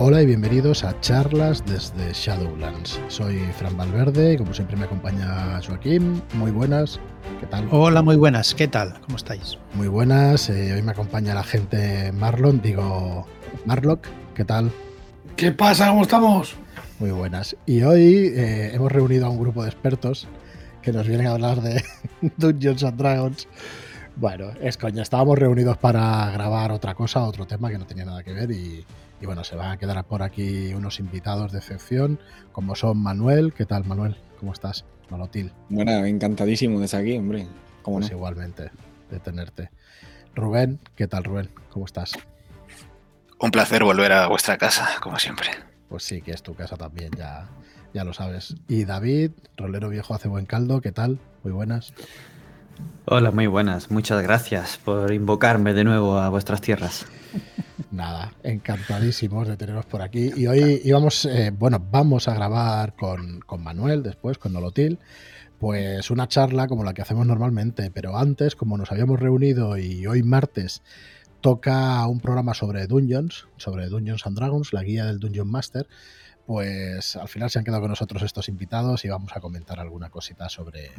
Hola y bienvenidos a charlas desde Shadowlands. Soy Fran Valverde y como siempre me acompaña Joaquín. Muy buenas, ¿qué tal? Hola, muy buenas, ¿qué tal? ¿Cómo estáis? Muy buenas, eh, hoy me acompaña la gente Marlon, digo Marlock, ¿qué tal? ¿Qué pasa? ¿Cómo estamos? Muy buenas. Y hoy eh, hemos reunido a un grupo de expertos que nos vienen a hablar de Dungeons and Dragons. Bueno, es coña, estábamos reunidos para grabar otra cosa, otro tema que no tenía nada que ver y, y bueno, se van a quedar por aquí unos invitados de excepción, como son Manuel. ¿Qué tal, Manuel? ¿Cómo estás? Malotil. Bueno, encantadísimo de estar aquí, hombre. ¿Cómo pues igualmente, de tenerte. Rubén, ¿qué tal, Rubén? ¿Cómo estás? Un placer volver a vuestra casa, como siempre. Pues sí, que es tu casa también, ya, ya lo sabes. Y David, rolero viejo hace buen caldo, ¿qué tal? Muy buenas. Hola, muy buenas. Muchas gracias por invocarme de nuevo a vuestras tierras. Nada, encantadísimos de teneros por aquí. Y hoy íbamos, eh, bueno, vamos a grabar con, con, Manuel después, con Nolotil, pues una charla como la que hacemos normalmente. Pero antes, como nos habíamos reunido y hoy martes toca un programa sobre Dungeons, sobre Dungeons and Dragons, la guía del Dungeon Master, pues al final se han quedado con nosotros estos invitados y vamos a comentar alguna cosita sobre,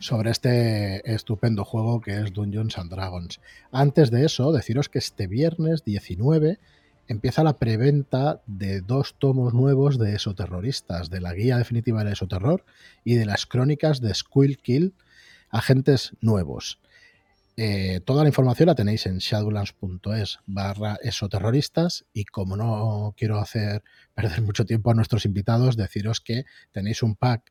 sobre este estupendo juego que es Dungeons and Dragons. Antes de eso, deciros que este viernes 19 empieza la preventa de dos tomos nuevos de Esoterroristas, de la guía definitiva de Esoterror y de las crónicas de Squill Kill, agentes nuevos. Eh, toda la información la tenéis en shadowlands.es barra esoterroristas y como no quiero hacer perder mucho tiempo a nuestros invitados, deciros que tenéis un pack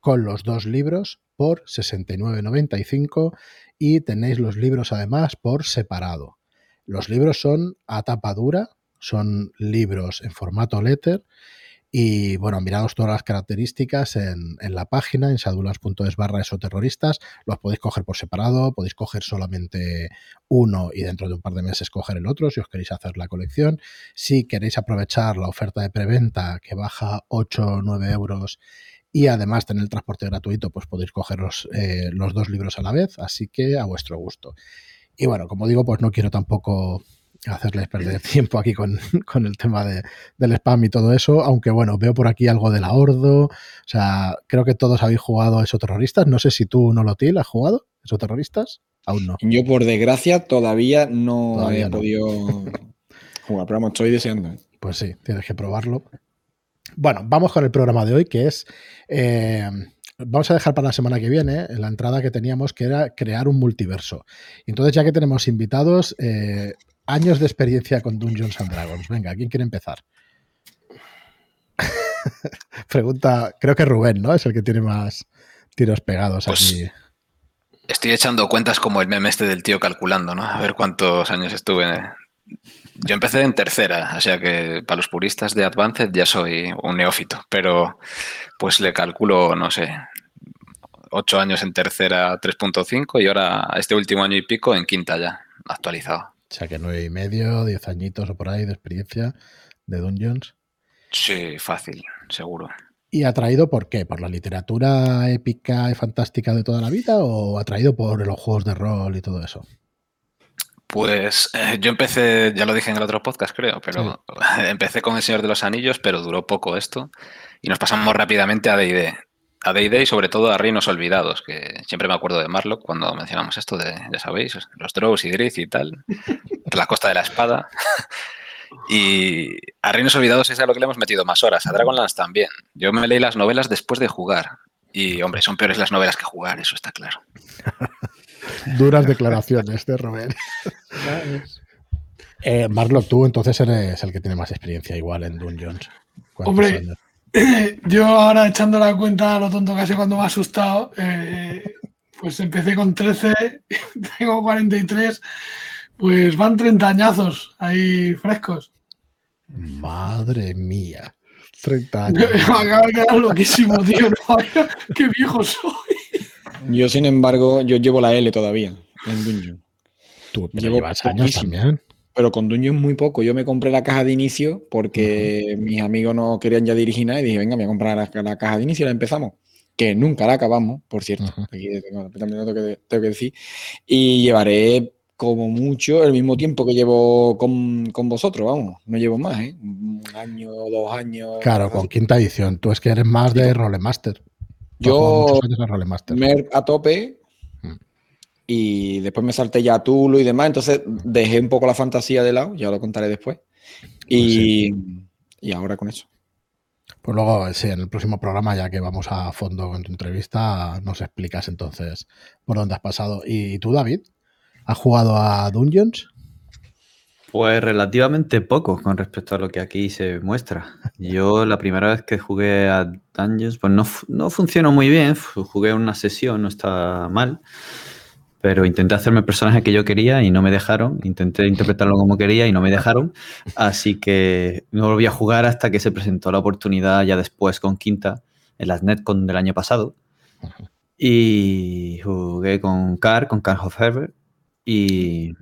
con los dos libros por 69.95 y tenéis los libros además por separado. Los libros son a tapa dura, son libros en formato letter y bueno, mirados todas las características en, la página, en shadulas.es barra esoterroristas. Los podéis coger por separado, podéis coger solamente uno y dentro de un par de meses coger el otro si os queréis hacer la colección. Si queréis aprovechar la oferta de preventa que baja 8 o 9 euros y además tener el transporte gratuito, pues podéis coger los, eh, los dos libros a la vez, así que a vuestro gusto. Y bueno, como digo, pues no quiero tampoco hacerles perder tiempo aquí con, el tema de, del spam y todo eso, aunque bueno, veo por aquí algo de la Ordo, o sea, creo que todos habéis jugado a esos terroristas, no sé si tú, no lo has jugado esos terroristas, aún no. Yo por desgracia todavía no he podido jugar, pero vamos, estoy deseando. ¿eh? Pues sí, tienes que probarlo. Bueno, vamos con el programa de hoy, que es... Eh, vamos a dejar para la semana que viene la entrada que teníamos, que era crear un multiverso. Entonces, ya que tenemos invitados, eh, años de experiencia con Dungeons and Dragons. Venga, ¿quién quiere empezar? Pregunta, creo que Rubén, ¿no? Es el que tiene más tiros pegados pues aquí. Estoy echando cuentas como el meme este del tío calculando, ¿no? A ver cuántos años estuve. Yo empecé en tercera, o sea que para los puristas de Advanced ya soy un neófito, pero pues le calculo, no sé, ocho años en tercera 3.5 y ahora este último año y pico en quinta ya, actualizado. O sea que nueve y medio, diez añitos o por ahí de experiencia de Dungeons. Sí, fácil, seguro. ¿Y atraído por qué? ¿Por la literatura épica y fantástica de toda la vida o atraído por los juegos de rol y todo eso? Pues eh, yo empecé, ya lo dije en el otro podcast creo, pero empecé con El Señor de los Anillos, pero duró poco esto y nos pasamos rápidamente a D&D a Day y sobre todo a Reinos Olvidados, que siempre me acuerdo de Marlock cuando mencionamos esto de, ya sabéis, los Drows y Driz y tal, la Costa de la Espada. y a Reinos Olvidados es a lo que le hemos metido más horas, a Dragonlance también. Yo me leí las novelas después de jugar. Y, hombre, son peores las novelas que jugar, eso está claro. Duras declaraciones de Robert. eh, Marlock, tú entonces eres el que tiene más experiencia igual en Dungeons. Hombre, yo ahora echando la cuenta a lo tonto casi cuando me ha asustado, eh, pues empecé con 13, tengo 43, pues van 30 añazos ahí frescos. Madre mía, 30 años. Me acaba de quedar loquísimo, tío. qué viejo soy. Yo, sin embargo, yo llevo la L todavía en Dungeon. Tú llevo años también pero con Dungeon muy poco. Yo me compré la caja de inicio porque mis amigos no querían ya dirigir nada y dije, venga, me voy a comprar la, caja de inicio y la empezamos. Que nunca la acabamos, por cierto. Aquí también tengo que, tengo que, decir. Y llevaré como mucho el mismo tiempo que llevo con, vosotros, vamos. No llevo más, ¿eh? un año, dos años. Claro, con quinta edición. Tú es que eres más de Rolemaster. Yo me a tope. Y después me salté ya a Tulu y demás, entonces dejé un poco la fantasía de lado, ya lo contaré después. Pues y, y ahora con eso. Pues luego, sí, en el próximo programa, ya que vamos a fondo con tu entrevista, nos explicas entonces por dónde has pasado. ¿Y tú, David? ¿Has jugado a Dungeons? Pues relativamente poco con respecto a lo que aquí se muestra. Yo la primera vez que jugué a Dungeons, pues no, no funcionó muy bien. Jugué una sesión, no está mal. Pero intenté hacerme el personaje que yo quería y no me dejaron. Intenté interpretarlo como quería y no me dejaron. Así que no volví a jugar hasta que se presentó la oportunidad ya después con Quinta en las Netcon del año pasado. Y jugué con Car, con Car Herbert. Y,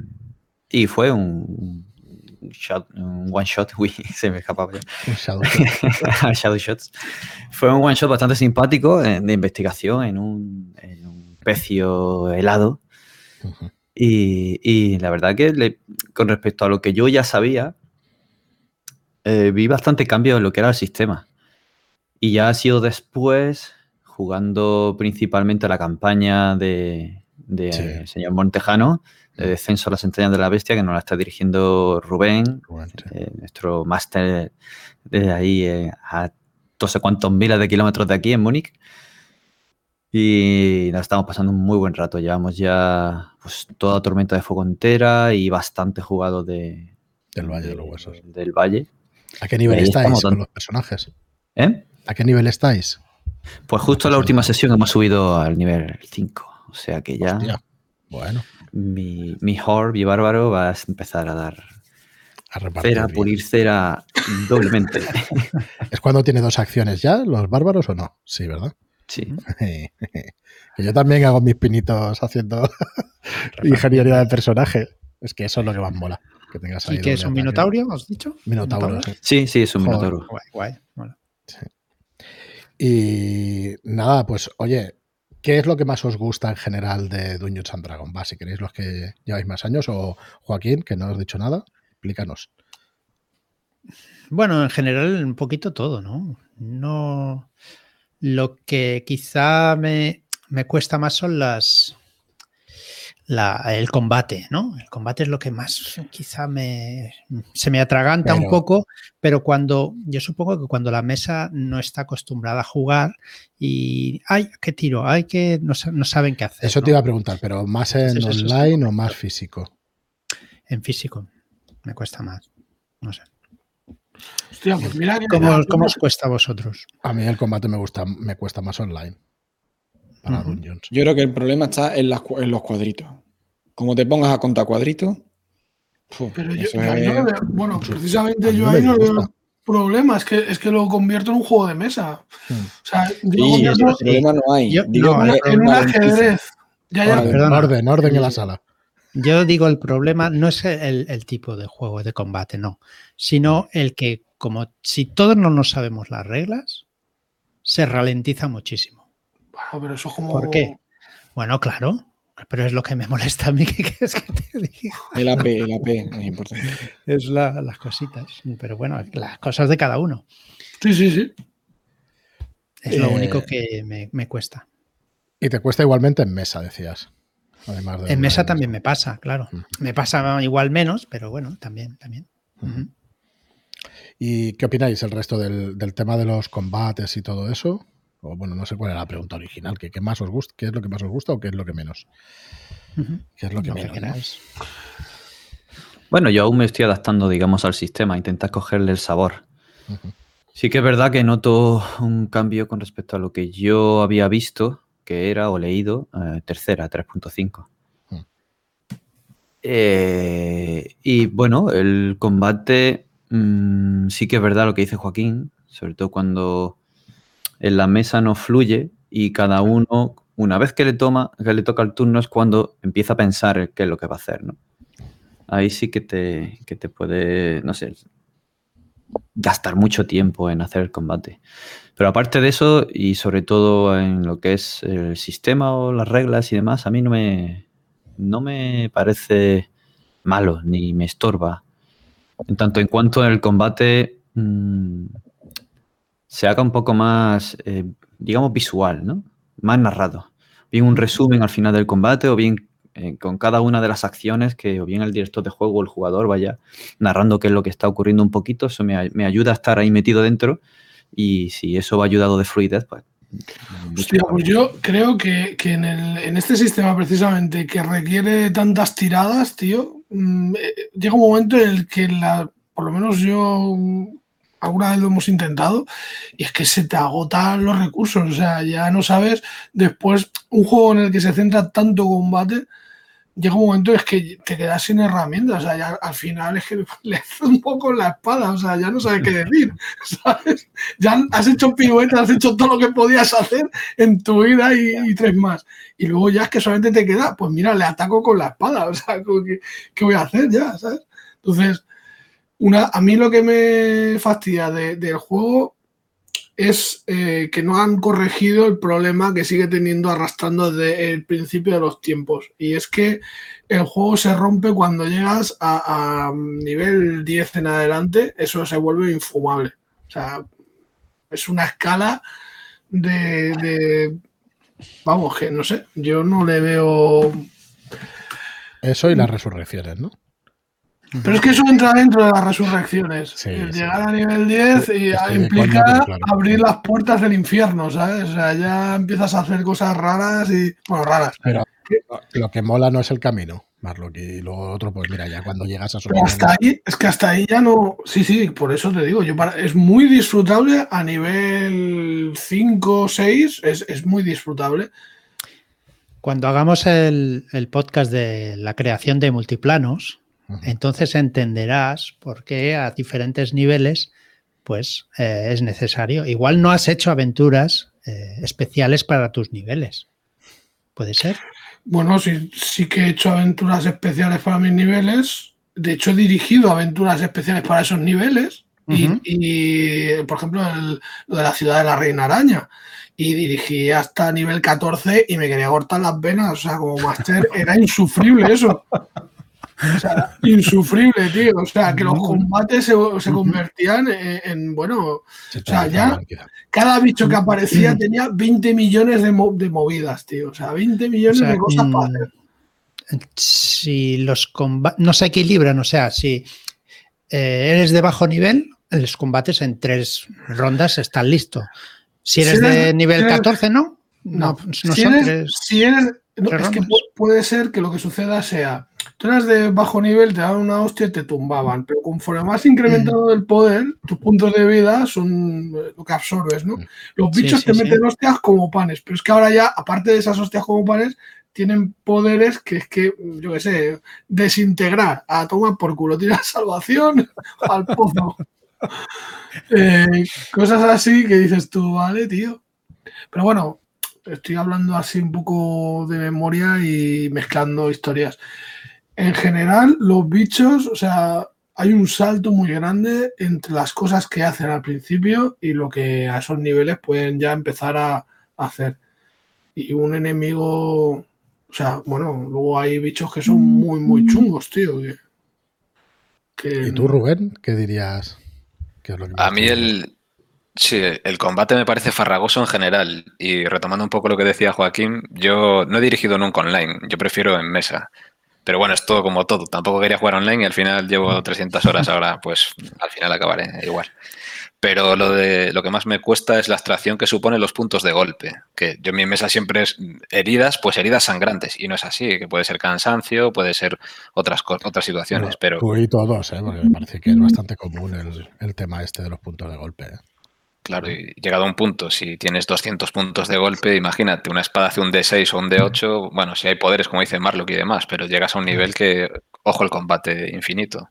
y fue un, un one shot, uy, se me escapaba ya. Shadow, Shots. Fue un one shot bastante simpático eh, de investigación en un, en un pecio helado y, la verdad que con respecto a lo que yo ya sabía, eh, vi bastante cambio en lo que era el sistema. Y ya ha sido después, jugando principalmente la campaña de, señor Montejano, de Descenso a las entrañas de la bestia, que nos la está dirigiendo Rubén, eh, nuestro máster de ahí eh, a no sé cuántos miles de kilómetros de aquí en Múnich. Y nos estamos pasando un muy buen rato. Llevamos ya pues, toda tormenta de fuego entera y bastante jugado de, del Valle de, los Huesos. Del Valle. ¿A qué nivel estáis con los personajes? ¿Eh? ¿A qué nivel estáis? Pues justo en la última sesión hemos subido al nivel 5. O sea que ya. Bueno. Mi, mi Horb y Bárbaro va a empezar a dar a cera, pulir cera doblemente. ¿Es cuando tiene dos acciones ya, los bárbaros o no? Sí, ¿verdad? Sí. que yo también hago mis pinitos haciendo ingeniería de personaje. Es que eso es lo que más mola. Que tengas ¿Y que es un minotaurio, has dicho? Minotauro, sí. sí. es un minotauro. Guay, Y nada, pues oye, ¿qué es lo que más os gusta en general de Dungeons and Dragons? Va, si queréis los que lleváis más años, o Joaquín, que no os dicho nada, explícanos. Bueno, en general un poquito todo, ¿no? No lo que quizá me, cuesta más son las, el combate, ¿no? El combate es lo que más quizá me, se me atraganta un poco, pero cuando, yo supongo que cuando la mesa no está acostumbrada a jugar y, ay, qué tiro, hay que, no, saben qué hacer. Eso te iba a preguntar, pero ¿más en online o más físico? En físico, me cuesta más, no sé. Hostia, pues mira ¿Cómo, os cuesta a vosotros? A mí el combate me gusta, me cuesta más online. Para Dungeons. Yo creo que el problema está en, los cuadritos. Como te pongas a contar cuadritos. Pero yo, bueno, precisamente yo ahí no veo problema, es que, es que lo convierto en un juego de mesa. Hmm. O sea, yo problema no hay. en un ajedrez. Ya, ya. orden, orden en la sala. Yo digo, el problema no es el, tipo de juego de combate, no, sino el que, como si todos no nos sabemos las reglas, se ralentiza muchísimo. Bueno, pero eso como... ¿Por qué? Bueno, claro, pero es lo que me molesta a mí que, es que te digo. El AP, el AP es importante. Es las cositas, pero bueno, las cosas de cada uno. Sí, sí, sí. Es lo único eh, que me, me cuesta. Y te cuesta igualmente en mesa, decías en mesa también me pasa, claro. Me pasa igual menos, pero bueno, también, también. ¿Y qué opináis el resto del, tema de los combates y todo eso? O bueno, no sé cuál era la pregunta original, ¿qué, más os gusta? ¿Qué es lo que más os gusta o qué es lo que menos? ¿Qué es lo que menos? Bueno, yo aún me estoy adaptando, digamos, al sistema, intentar cogerle el sabor. Sí que es verdad que noto un cambio con respecto a lo que yo había visto que era o leído eh, tercera, 3.5. Hmm. Eh, y bueno, el combate mm, sí que es verdad lo que dice Joaquín, sobre todo cuando en la mesa no fluye y cada uno, una vez que le toma, que le toca el turno, es cuando empieza a pensar qué es lo que va a hacer, ¿no? Ahí sí que te, que te puede, no sé, gastar mucho tiempo en hacer el combate. Pero aparte de eso, y sobre todo en lo que es el sistema o las reglas y demás, a mí no me, no me parece malo ni me estorba. En tanto en cuanto el combate mm, se haga un poco más, eh, digamos, visual, ¿no? Más narrado. Bien un resumen al final del combate o bien eh, con cada una de las acciones que o bien el director de juego o el jugador vaya narrando qué es lo que está ocurriendo un poquito. Eso me, me ayuda a estar ahí metido dentro y si eso va ayudado de fluidez, pues Hostia, pues yo creo que, que en, el, en, este sistema precisamente que requiere tantas tiradas, tío, mmm, llega un momento en el que la, por lo menos yo mm, alguna vez lo hemos intentado y es que se te agotan los recursos, o sea, ya no sabes después un juego en el que se centra tanto combate llega un momento es que te quedas sin herramientas, o sea, ya al final es que le un poco la espada, o sea, ya no sabes qué decir. Ya has hecho piruetas, has hecho todo lo que podías hacer en tu vida y, tres más. Y luego ya es que solamente te queda, pues mira, le ataco con la espada, o sea, ¿qué, qué voy a hacer ya. Entonces, una, a mí lo que me fastidia de, del juego es eh, que no han corregido el problema que sigue teniendo arrastrando desde el principio de los tiempos. Y es que el juego se rompe cuando llegas a, a, nivel 10 en adelante, eso se vuelve infumable. O sea, es una escala de, de vamos, que no sé, yo no le veo... Eso y las resurrecciones, ¿no? Pero es que eso entra dentro de las resurrecciones. Sí, el sí. llegar a nivel 10 y implica claro. abrir las puertas del infierno, ¿sabes? O sea, ya empiezas a hacer cosas raras y. Bueno, raras. Pero lo que mola no es el camino, Marlock. Y lo otro, pues mira, ya cuando llegas a su. Pero hasta ahí, es que hasta ahí ya no. Sí, sí, por eso te digo. Yo para... Es muy disfrutable a nivel 5 o 6, es, es muy disfrutable. Cuando hagamos el, el podcast de la creación de multiplanos, entonces entenderás por qué a diferentes niveles pues eh, es necesario. Igual no has hecho aventuras eh, especiales para tus niveles. ¿Puede ser? Bueno, sí, sí que he hecho aventuras especiales para mis niveles. De hecho, he dirigido aventuras especiales para esos niveles. Uh -huh. y, y, por ejemplo, el, lo de la ciudad de la Reina Araña. Y dirigí hasta nivel 14 y me quería cortar las venas. O sea, como máster era insufrible eso. O sea, insufrible, tío. O sea, que los combates se, se convertían en, en, bueno, o sea, ya cada bicho que aparecía tenía 20 millones de, mo de movidas, tío. O sea, 20 millones o sea, de cosas para hacer. Si los combates no se equilibran, o sea, si eh, eres de bajo nivel, los combates en tres rondas están listos. Si eres, si eres de nivel eres, 14, ¿no? No, no, no si son eres, tres. Si eres, no, es que puede ser que lo que suceda sea tú eras de bajo nivel, te daban una hostia y te tumbaban, pero conforme más incrementado el poder, tus puntos de vida son eh, lo que absorbes, ¿no? Los bichos sí, sí, te meten sí. hostias como panes, pero es que ahora ya, aparte de esas hostias como panes, tienen poderes que es que, yo qué sé, desintegrar, a tomar por culo, tirar salvación al pozo. Eh, cosas así que dices tú, vale, tío. Pero bueno, estoy hablando así un poco de memoria y mezclando historias en general, los bichos, o sea, hay un salto muy grande entre las cosas que hacen al principio y lo que a esos niveles pueden ya empezar a, hacer. Y un enemigo, o sea, bueno, luego hay bichos que son muy, muy chungos, tío. Que, que... ¿Y tú, Rubén, qué dirías? ¿Qué es lo que a mí el, Sí, el combate me parece farragoso en general. Y retomando un poco lo que decía Joaquín, yo no he dirigido nunca online, yo prefiero en mesa. Pero bueno, es todo como todo. Tampoco quería jugar online y al final llevo 300 horas ahora, pues al final acabaré igual. Pero lo, de, lo que más me cuesta es la abstracción que supone los puntos de golpe. Que yo en mi mesa siempre es heridas, pues heridas sangrantes. Y no es así, que puede ser cansancio, puede ser otras, otras situaciones. Bueno, pero... Tú y todos, ¿eh? porque me parece que es bastante común el, el tema este de los puntos de golpe. ¿eh? Claro, y llegado a un punto, si tienes 200 puntos de golpe, imagínate, una espada hace un D6 o un D8, bueno, si hay poderes, como dice Marlock y demás, pero llegas a un nivel que, ojo, el combate infinito.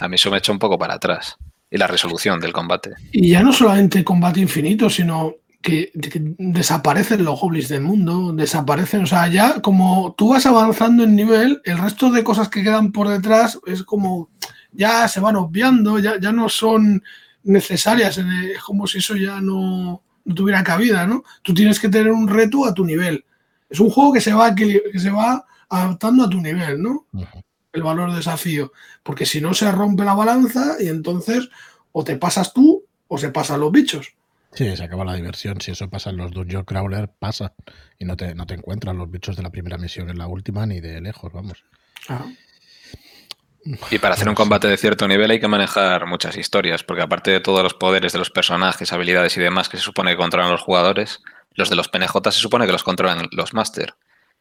A mí eso me echa un poco para atrás. Y la resolución del combate. Y ya no solamente combate infinito, sino que, que desaparecen los goblins del mundo, desaparecen, o sea, ya como tú vas avanzando en nivel, el resto de cosas que quedan por detrás es como, ya se van obviando, ya, ya no son necesarias. Es como si eso ya no, no, tuviera cabida, ¿no? Tú tienes que tener un reto a tu nivel. Es un juego que se va, que, que se va adaptando a tu nivel, ¿no? Uh -huh. El valor de desafío. Porque si no se rompe la balanza y entonces O te pasas tú o se pasan los bichos. Sí, se acaba la diversión. Si eso pasa en los Dungeon Crawler, pasa. Y no te, no te encuentran los bichos de la primera misión en la última ni de lejos, vamos. Ah. Y para hacer un combate de cierto nivel hay que manejar muchas historias, porque aparte de todos los poderes de los personajes, habilidades y demás que se supone que controlan los jugadores, los de los PNJ se supone que los controlan los Master.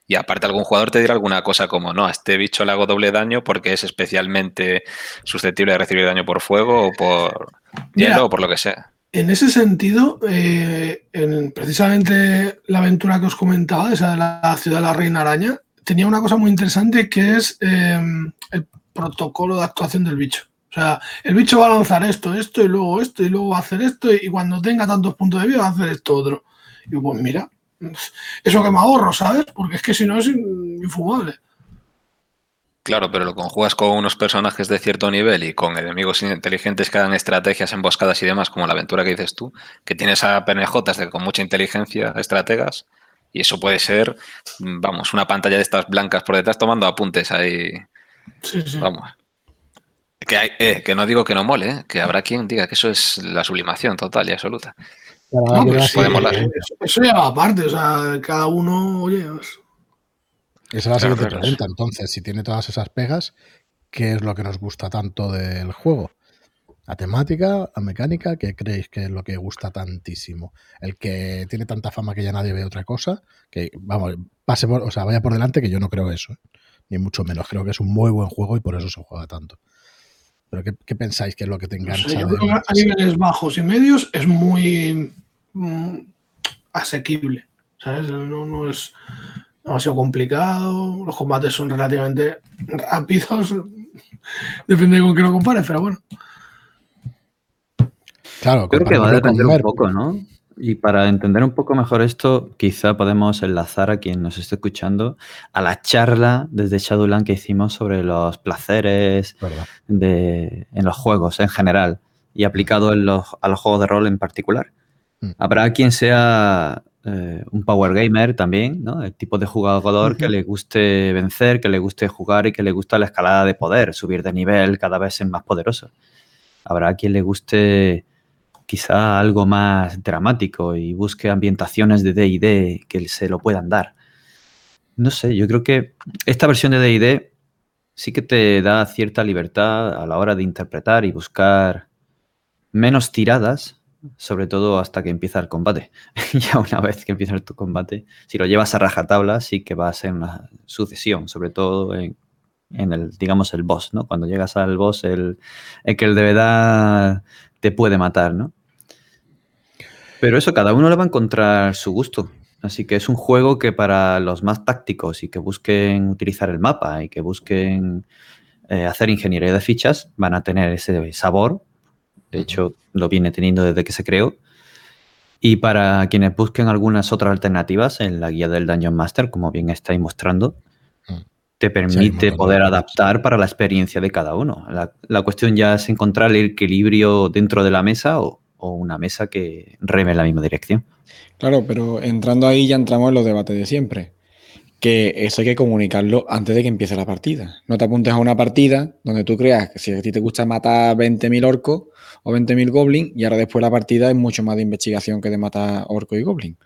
Y aparte algún jugador te dirá alguna cosa como, no, a este bicho le hago doble daño porque es especialmente susceptible de recibir daño por fuego o por Mira, hielo o por lo que sea. En ese sentido, eh, en precisamente la aventura que os comentaba, esa de la ciudad de la Reina Araña, tenía una cosa muy interesante que es eh, el protocolo de actuación del bicho. O sea, el bicho va a lanzar esto, esto y luego esto y luego va a hacer esto y cuando tenga tantos puntos de vida va a hacer esto otro. Y pues mira, eso que me ahorro, ¿sabes? Porque es que si no es infumable. Claro, pero lo conjugas con unos personajes de cierto nivel y con enemigos inteligentes que hagan estrategias emboscadas y demás, como la aventura que dices tú, que tienes a PNJs de, con mucha inteligencia, estrategas, y eso puede ser, vamos, una pantalla de estas blancas por detrás tomando apuntes ahí. Sí, sí. Vamos. Que, hay, eh, que no digo que no mole, eh, que habrá quien diga que eso es la sublimación total y absoluta. No, sí, molar. eso, eso ya va aparte, o sea, cada uno, oye, pues, Esa es la siguiente claro. pregunta. Entonces, si tiene todas esas pegas, ¿qué es lo que nos gusta tanto del juego? La temática, la mecánica, ¿qué creéis que es lo que gusta tantísimo? El que tiene tanta fama que ya nadie ve otra cosa, que vamos, pase por, o sea, vaya por delante que yo no creo eso, ¿eh? Ni mucho menos. Creo que es un muy buen juego y por eso se juega tanto. Pero ¿qué, qué pensáis que es lo que te no engancha? sé, yo de- creo que a niveles bajos y medios es muy mm, asequible, ¿sabes? No, no es demasiado complicado, los combates son relativamente rápidos, depende de con qué lo compares, pero bueno. Claro, Creo que va a depender un poco, ¿no? Y para entender un poco mejor esto, quizá podemos enlazar a quien nos esté escuchando a la charla desde Shadowland que hicimos sobre los placeres de, en los juegos en general y aplicado en los, a los juegos de rol en particular. Mm. Habrá quien sea eh, un power gamer también, ¿no? El tipo de jugador que le guste vencer, que le guste jugar y que le gusta la escalada de poder, subir de nivel, cada vez ser más poderoso. Habrá quien le guste quizá algo más dramático y busque ambientaciones de D&D que se lo puedan dar. No sé, yo creo que esta versión de D&D sí que te da cierta libertad a la hora de interpretar y buscar menos tiradas, sobre todo hasta que empieza el combate. ya una vez que empieza tu combate, si lo llevas a rajatabla, sí que va a ser una sucesión, sobre todo en, el, digamos, el boss, ¿no? Cuando llegas al boss, el, el que de verdad te puede matar, ¿no? Pero eso, cada uno le va a encontrar su gusto. Así que es un juego que para los más tácticos y que busquen utilizar el mapa y que busquen eh, hacer ingeniería de fichas, van a tener ese sabor. De hecho, lo viene teniendo desde que se creó. Y para quienes busquen algunas otras alternativas en la guía del Dungeon Master, como bien estáis mostrando, Mm. te permite poder adaptar para la experiencia de cada uno. La, la cuestión ya es encontrar el equilibrio dentro de la mesa o, o una mesa que reme en la misma dirección. Claro, pero entrando ahí ya entramos en los debates de siempre. Que eso hay que comunicarlo antes de que empiece la partida. No te apuntes a una partida donde tú creas que si a ti te gusta matar 20.000 orcos o 20.000 goblins y ahora después la partida es mucho más de investigación que de matar orcos y goblins.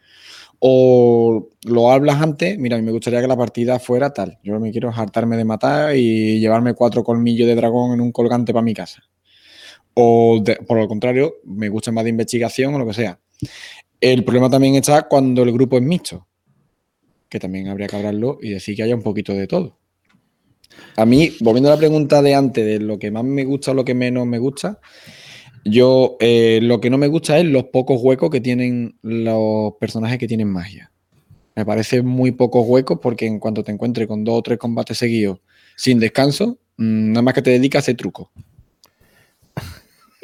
O lo hablas antes, mira, a mí me gustaría que la partida fuera tal. Yo me quiero hartarme de matar y llevarme cuatro colmillos de dragón en un colgante para mi casa. O por lo contrario, me gusta más de investigación o lo que sea. El problema también está cuando el grupo es mixto, que también habría que hablarlo y decir que haya un poquito de todo. A mí, volviendo a la pregunta de antes, de lo que más me gusta o lo que menos me gusta, yo eh, lo que no me gusta es los pocos huecos que tienen los personajes que tienen magia. Me parece muy pocos huecos porque en cuanto te encuentres con dos o tres combates seguidos sin descanso, mm, nada más que te dedicas a hacer truco.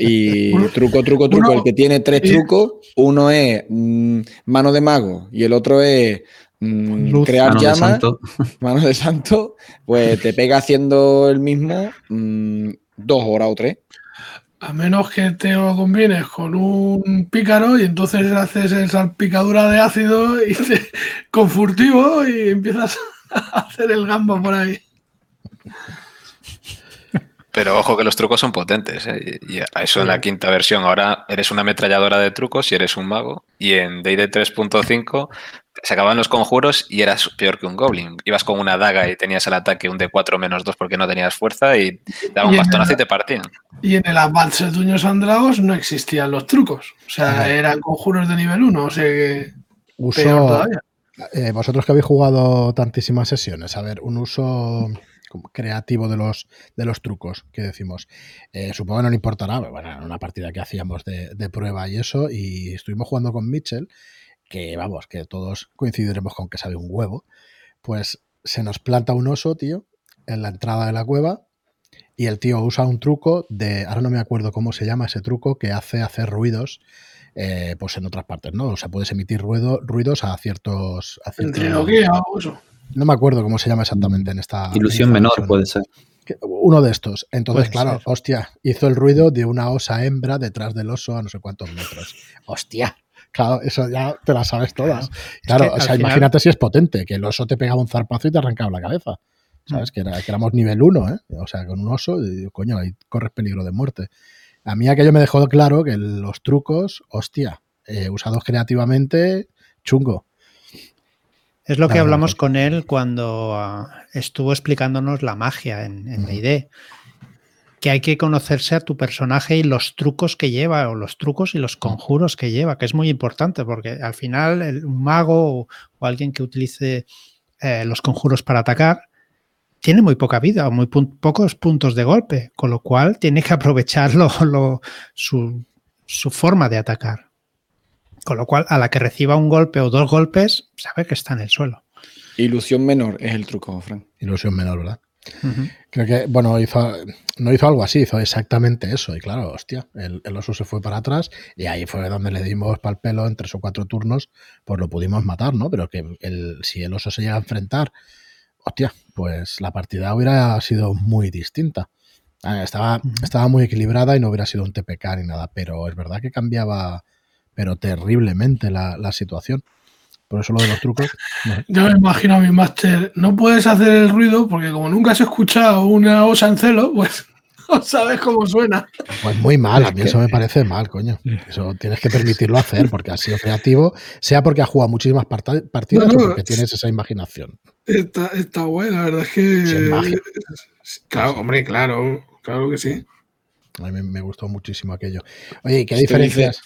Y truco, truco, truco. uno- el que tiene tres trucos, uno es mm, mano de mago y el otro es mm, Luz. crear Mano llamas, mano de santo, pues te pega haciendo el mismo mm, dos horas o tres. A menos que te lo combines con un pícaro y entonces haces esa picadura de ácido y te- con furtivo y empiezas a hacer el gamba por ahí. Pero ojo que los trucos son potentes. ¿eh? Y eso en la quinta versión. Ahora eres una ametralladora de trucos y eres un mago. Y en D&D 3.5 se acababan los conjuros y eras peor que un goblin. Ibas con una daga y tenías el ataque un D4 menos 2 porque no tenías fuerza y daban un bastonazo y te partían. Y en el Advanced Dungeons and Dragons no existían los trucos. O sea, eran conjuros de nivel 1. O sea que. Uso, eh, vosotros que habéis jugado tantísimas sesiones, a ver, un uso creativo de los, de los trucos que decimos. Eh, supongo que no le importará, bueno, en una partida que hacíamos de, de, prueba y eso, y estuvimos jugando con Mitchell, que vamos, que todos coincidiremos con que sabe un huevo, pues se nos planta un oso, tío, en la entrada de la cueva, y el tío usa un truco de, ahora no me acuerdo cómo se llama ese truco, que hace hacer ruidos eh, pues en otras partes, ¿no? O sea, puedes emitir ruido, ruidos a ciertos... A ciertos no me acuerdo cómo se llama exactamente en esta... Ilusión menor puede ser. Uno de estos. Entonces, claro, hostia, hizo el ruido de una osa hembra detrás del oso a no sé cuántos metros. Hostia. Claro, eso ya te la sabes todas. Claro, o sea, imagínate si es potente, que el oso te pegaba un zarpazo y te arrancaba la cabeza. ¿Sabes? Mm. Que, era, que éramos nivel 1, ¿eh? O sea, con un oso, coño, ahí corres peligro de muerte. A mí aquello me dejó claro que los trucos, hostia, eh, usados creativamente, chungo. Es lo que hablamos con él cuando ah, estuvo explicándonos la magia en, en D&D. Que hay que conocerse a tu personaje y los trucos que lleva, o los trucos y los conjuros que lleva, que es muy importante, porque al final un mago o, alguien que utilice eh, los conjuros para atacar tiene muy poca vida o muy pocos puntos de golpe, con lo cual tiene que aprovechar su, forma de atacar. Con lo cual, a la que reciba un golpe o dos golpes, sabe que está en el suelo. Ilusión menor es el truco, Frank. Ilusión menor, ¿verdad? Creo que, bueno, hizo, no hizo algo así, hizo exactamente eso. Y claro, hostia, el, oso se fue para atrás y ahí fue donde le dimos pal pelo en tres o cuatro turnos, pues lo pudimos matar, ¿no? Pero que el, si el oso se llega a enfrentar hostia, pues la partida hubiera sido muy distinta. Estaba, estaba muy equilibrada y no hubiera sido un TPK ni nada, pero es verdad que cambiaba, pero terriblemente la, situación. Por eso lo de los trucos. Yo me imagino a mi máster, no puedes hacer el ruido porque como nunca has escuchado una osa en celo, pues no sabes cómo suena. Pues muy mal, a mí eso me parece mal, coño. Eso tienes que permitirlo hacer porque ha sido creativo, sea porque ha jugado muchísimas partidas o porque tienes esa imaginación. Está, está buena, la verdad es que. claro, hombre, claro, claro que sí. A mí me gustó muchísimo aquello. Oye, ¿qué diferencias?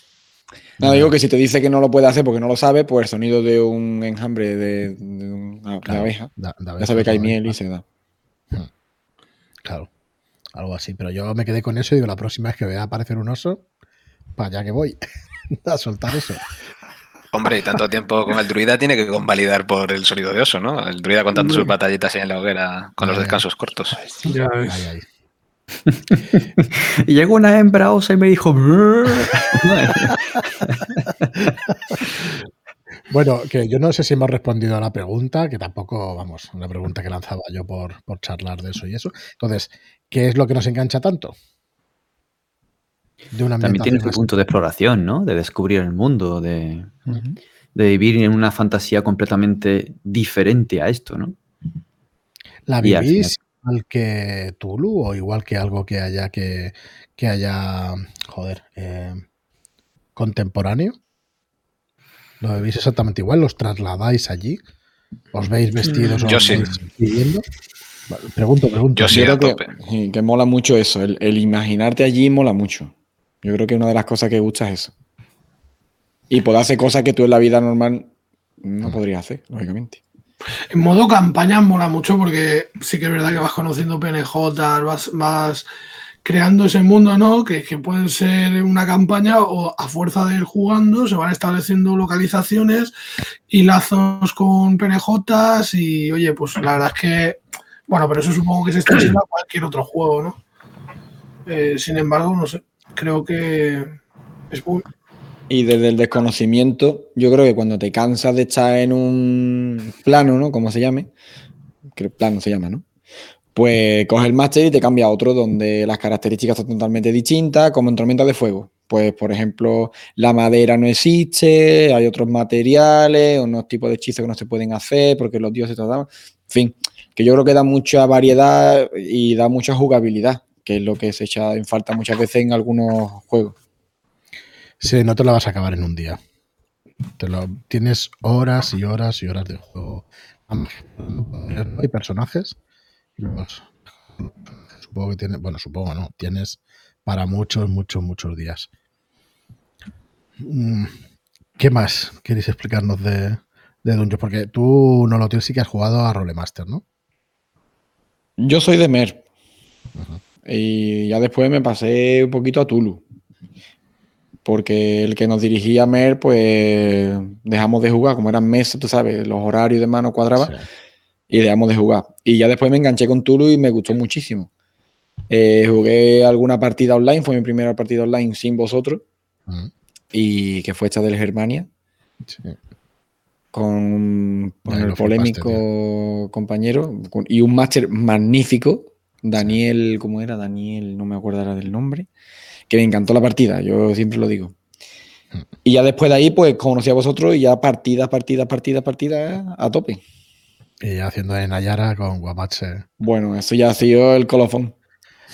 No, digo que si te dice que no lo puede hacer porque no lo sabe, pues el sonido de un enjambre de, una, abeja. ya sabe que hay miel y se da. Hmm. Claro, algo así. Pero yo me quedé con eso y digo, la próxima vez que vea aparecer un oso, para allá que voy a soltar eso. Hombre, y tanto tiempo con el druida tiene que convalidar por el sonido de oso, ¿no? El druida contando sus batallitas en la hoguera con los descansos cortos. Ya y llegó una hembra osa y me dijo. bueno, que yo no sé si hemos respondido a la pregunta, que tampoco, vamos, una pregunta que lanzaba yo por, por charlar de eso y eso. Entonces, ¿qué es lo que nos engancha tanto? También tiene un punto de exploración, ¿no? De descubrir el mundo, de, vivir en una fantasía completamente diferente a esto, ¿no? ¿La vivís igual que Tulu o igual que algo que haya que, haya, joder, eh, contemporáneo? ¿Lo vivís exactamente igual? ¿Los trasladáis allí? ¿Os veis vestidos? Yo sí. Viviendo? Pregunto, pregunto. Yo sí, que, que, mola mucho eso. el, imaginarte allí mola mucho. Yo creo que una de las cosas que gusta es eso. Y poder hacer cosas que tú en la vida normal no podrías hacer, lógicamente. En modo campaña mola mucho porque sí que es verdad que vas conociendo PNJ, vas, creando ese mundo, ¿no? Que, que pueden ser una campaña o a fuerza de ir jugando se van estableciendo localizaciones y lazos con PNJs y oye, pues la verdad es que, bueno, pero eso supongo que se extiende a cualquier otro juego, ¿no? Eh, sin embargo, no sé, creo que es muy... Y desde el desconocimiento, yo creo que cuando te cansas de estar en un plano, ¿no? Como se llame, que plano se llama, ¿no? Pues coges el máster y te cambia a otro donde las características son totalmente distintas, como en tormenta de fuego. Pues, por ejemplo, la madera no existe, hay otros materiales, unos tipos de hechizos que no se pueden hacer porque los dioses trataban. En fin, que yo creo que da mucha variedad y da mucha jugabilidad que es lo que se echa en falta muchas veces en algunos juegos. Sí, no te lo vas a acabar en un día. Te lo, tienes horas y horas y horas de juego. Hay personajes. Supongo que tienes, bueno, supongo no, tienes para muchos, muchos, muchos días. Mm, ¿Qué más queréis explicarnos de, de Dungeon? Porque tú, no lo tienes, sí que has jugado a Rolemaster, ¿no? Yo soy de Mer. Y ya después me pasé un poquito a Tulu. Porque el que nos dirigía a Mer, pues dejamos de jugar. Como eran meses, tú sabes, los horarios de mano cuadraban. Sí. Y dejamos de jugar. Y ya después me enganché con Tulu y me gustó muchísimo. Eh, jugué alguna partida online, fue mi primera partida online sin vosotros. Uh -huh. Y que fue esta del Germania. Sí. Con, con el polémico paste, compañero. Con, y un máster magnífico. Daniel, ¿cómo era? Daniel, no me acuerdo ahora del nombre. Que me encantó la partida, yo siempre lo digo. Y ya después de ahí, pues conocí a vosotros y ya partidas, partidas, partidas, partidas a tope. Y haciendo en Nayara con Guamache. Bueno, eso ya ha sido el colofón.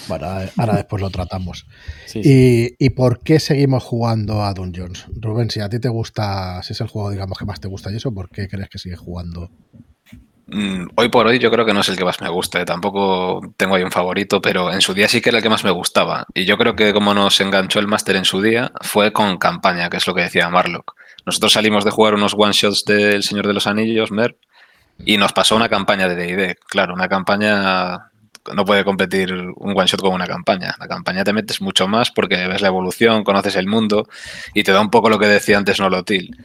Bueno, ahora después lo tratamos. Sí, sí. ¿Y, ¿Y, por qué seguimos jugando a Dungeons? Rubén, si a ti te gusta, si es el juego, digamos, que más te gusta y eso, ¿por qué crees que sigues jugando? Mm, hoy por hoy yo creo que no es el que más me gusta, ¿eh? tampoco tengo ahí un favorito, pero en su día sí que era el que más me gustaba. Y yo creo que como nos enganchó el máster en su día fue con campaña, que es lo que decía Marlock. Nosotros salimos de jugar unos one-shots del Señor de los Anillos, Mer, y nos pasó una campaña de D&D. Claro, una campaña no puede competir un one shot con una campaña. La campaña te metes mucho más porque ves la evolución, conoces el mundo y te da un poco lo que decía antes Nolotil.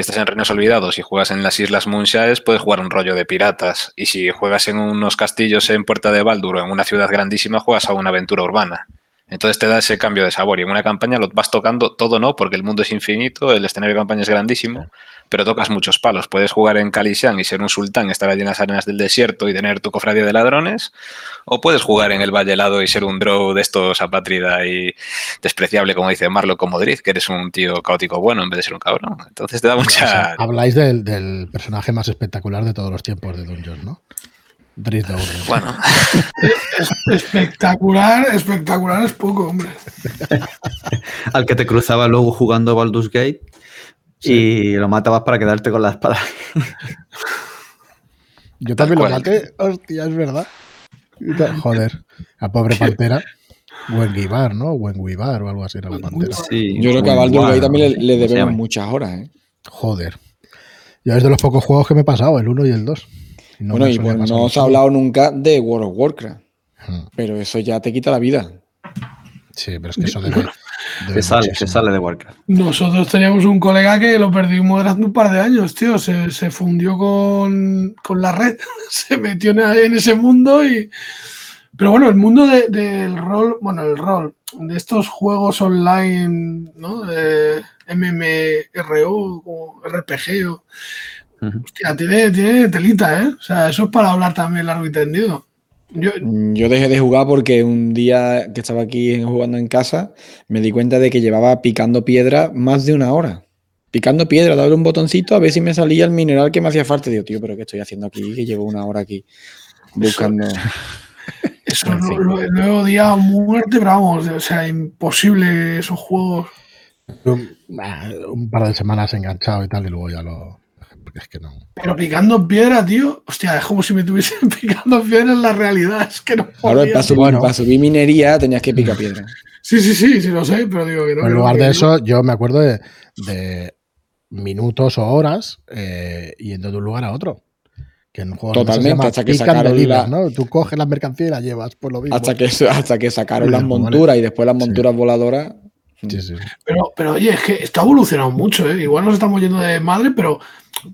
Si estás en Reinos Olvidados y juegas en las Islas Moonshares, puedes jugar un rollo de piratas. Y si juegas en unos castillos en Puerta de Baldur o en una ciudad grandísima, juegas a una aventura urbana. Entonces te da ese cambio de sabor. Y en una campaña lo vas tocando todo, ¿no? Porque el mundo es infinito, el escenario de campaña es grandísimo pero tocas muchos palos. Puedes jugar en Kalishan y ser un sultán, estar allí en las arenas del desierto y tener tu cofradía de ladrones, o puedes jugar en el Valle Helado y ser un drow de estos apátrida y despreciable, como dice Marlo con Modric, que eres un tío caótico bueno en vez de ser un cabrón. Entonces te da mucha... O sea, habláis del, del, personaje más espectacular de todos los tiempos de Dungeon, ¿no? Bueno. espectacular, espectacular es poco, hombre. Al que te cruzaba luego jugando Baldur's Gate Sí. Y lo matabas para quedarte con la espada. Yo también lo maté. Hostia, es verdad. Joder, a pobre pantera. Buen Guibar, ¿no? Buen Guibar o algo así era la pantera. Sí, Yo creo que a Baldur Gate también le, le debemos muchas horas, ¿eh? Joder. Yo es de los pocos juegos que me he pasado, el 1 y el 2. No bueno, y bueno, no os ha hablado nunca de World of Warcraft. Hmm. Pero eso ya te quita la vida. Sí, pero es que eso debe, se sale, se sale de Warcraft. Nosotros teníamos un colega que lo perdimos durante un par de años, tío. Se, se fundió con, con, la red, se metió en ese mundo y. Pero bueno, el mundo del de, de rol, bueno, el rol, de estos juegos online, ¿no? De MMRO o RPG o. Uh -huh. Hostia, tiene, tiene telita, ¿eh? O sea, eso es para hablar también largo y tendido. Yo, yo, dejé de jugar porque un día que estaba aquí jugando en casa me di cuenta de que llevaba picando piedra más de una hora. Picando piedra, darle un botoncito a ver si me salía el mineral que me hacía falta. Digo, tío, pero ¿qué estoy haciendo aquí? Que llevo una hora aquí buscando. Eso, eso lo, lo, lo, he odiado muerte, pero vamos, o sea, imposible esos juegos. Un, un par de semanas enganchado y tal, y luego ya lo, es que no. Pero picando piedra, tío, hostia, es como si me tuviesen picando piedra en la realidad. Es que no. Ahora, para subir, bueno. para subir minería tenías que picar piedra. Sí, sí, sí, sí, lo sé, pero digo que no. En lugar de eso, yo me acuerdo de, de minutos o horas eh, yendo de un lugar a otro. Que en juegos Totalmente, hasta que sacaron libras, la... ¿no? Tú coges las mercancías y las llevas, por lo mismo. Hasta que, hasta que sacaron las monturas y después las monturas sí. voladoras. Sí, sí. Pero, pero oye, es que está evolucionando mucho, ¿eh? Igual nos estamos yendo de madre, pero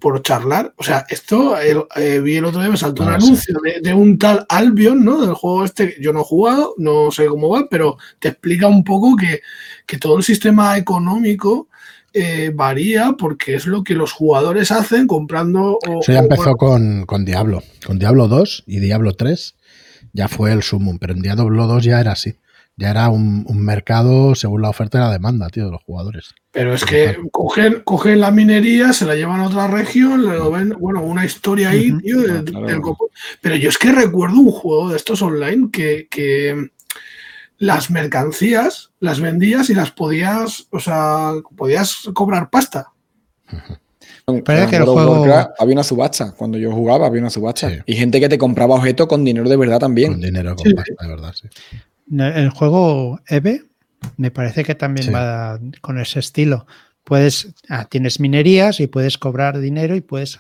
por charlar, o sea, esto el, eh, vi el otro día, me saltó un anuncio de, de, un tal Albion, ¿no? Del juego este, yo no he jugado, no sé cómo va, pero te explica un poco que, que todo el sistema económico eh, varía porque es lo que los jugadores hacen comprando. O, Eso ya empezó o, con, con Diablo, con Diablo 2 y Diablo 3 ya fue el sumum, pero en Diablo 2 ya era así ya era un, un, mercado según la oferta y la demanda, tío, de los jugadores. Pero es que cogen, cogen la minería, se la llevan a otra región, lo ven, bueno, una historia ahí, uh -huh, tío. Del, claro. del, pero yo es que recuerdo un juego de estos online que, que las mercancías las vendías y las podías, o sea, podías cobrar pasta. Parece que el juego... había una subasta. Cuando yo jugaba, había una subasta. Y gente que te compraba objetos con dinero de verdad también. Con dinero, con pasta, de verdad, sí. El juego EVE me parece que también va con ese estilo. Puedes, ah, tienes minerías y puedes cobrar dinero y puedes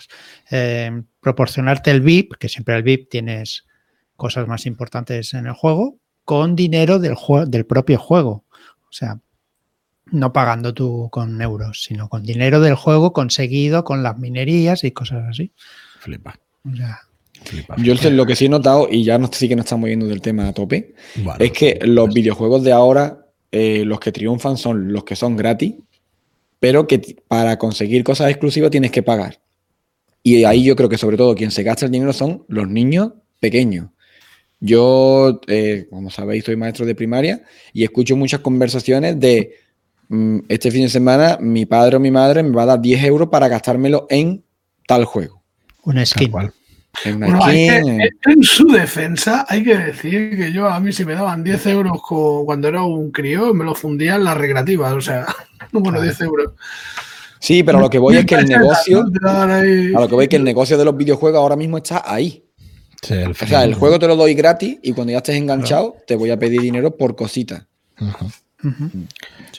eh, proporcionarte el VIP, que siempre el VIP tienes cosas más importantes en el juego, con dinero del, del propio juego. O sea, no pagando tú con euros, sino con dinero del juego conseguido con las minerías y cosas así. Flipa. Yo lo que sí he notado, y ya no, sí que nos estamos yendo del tema a tope, es que los videojuegos de ahora, eh, los que triunfan son los que son gratis, pero que para conseguir cosas exclusivas tienes que pagar. Y ahí yo creo que sobre todo quien se gasta el dinero son los niños pequeños. Yo, eh, como sabéis, soy maestro de primaria y escucho muchas conversaciones de mm, este fin de semana mi padre o mi madre me va a dar 10 euros para gastármelo en tal juego. Una skin. Una skin, en su defensa, hay que decir que yo a mí si me daban 10 euros cuando era un crío, me lo fundía en las recreativas, o sea, bueno, 10 euros. Sí, pero a lo que voy es que el negocio, a lo que voy es que el negocio de los videojuegos ahora mismo está ahí. O sea, el juego te lo doy gratis y cuando ya estés enganchado te voy a pedir dinero por cositas.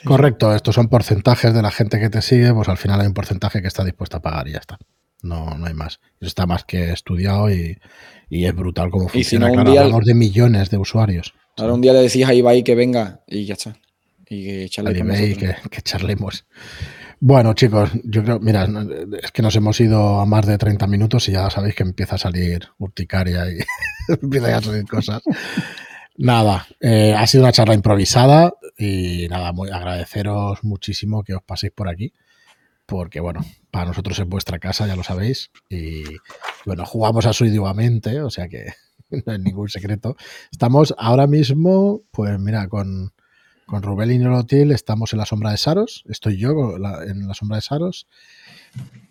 Correcto, estos son porcentajes de la gente que te sigue, pues al final hay un porcentaje que está dispuesto a pagar y ya está. No, no hay más. Eso está más que estudiado y, es brutal como funciona. claro, hablamos de millones de usuarios. Ahora un día le decías a Ibai que venga y ya está. Y que charlemos. Que, que charlemos. Bueno, chicos, yo creo, mira, es que nos hemos ido a más de 30 minutos y ya sabéis que empieza a salir urticaria y empieza a salir cosas. Nada, eh, ha sido una charla improvisada y nada, muy agradeceros muchísimo que os paséis por aquí, porque bueno, para nosotros es vuestra casa, ya lo sabéis, y bueno, jugamos asiduamente, o sea que no es ningún secreto. Estamos ahora mismo, pues mira, con con Rubén y Nolotil estamos en la sombra de Saros. Estoy yo en la sombra de Saros.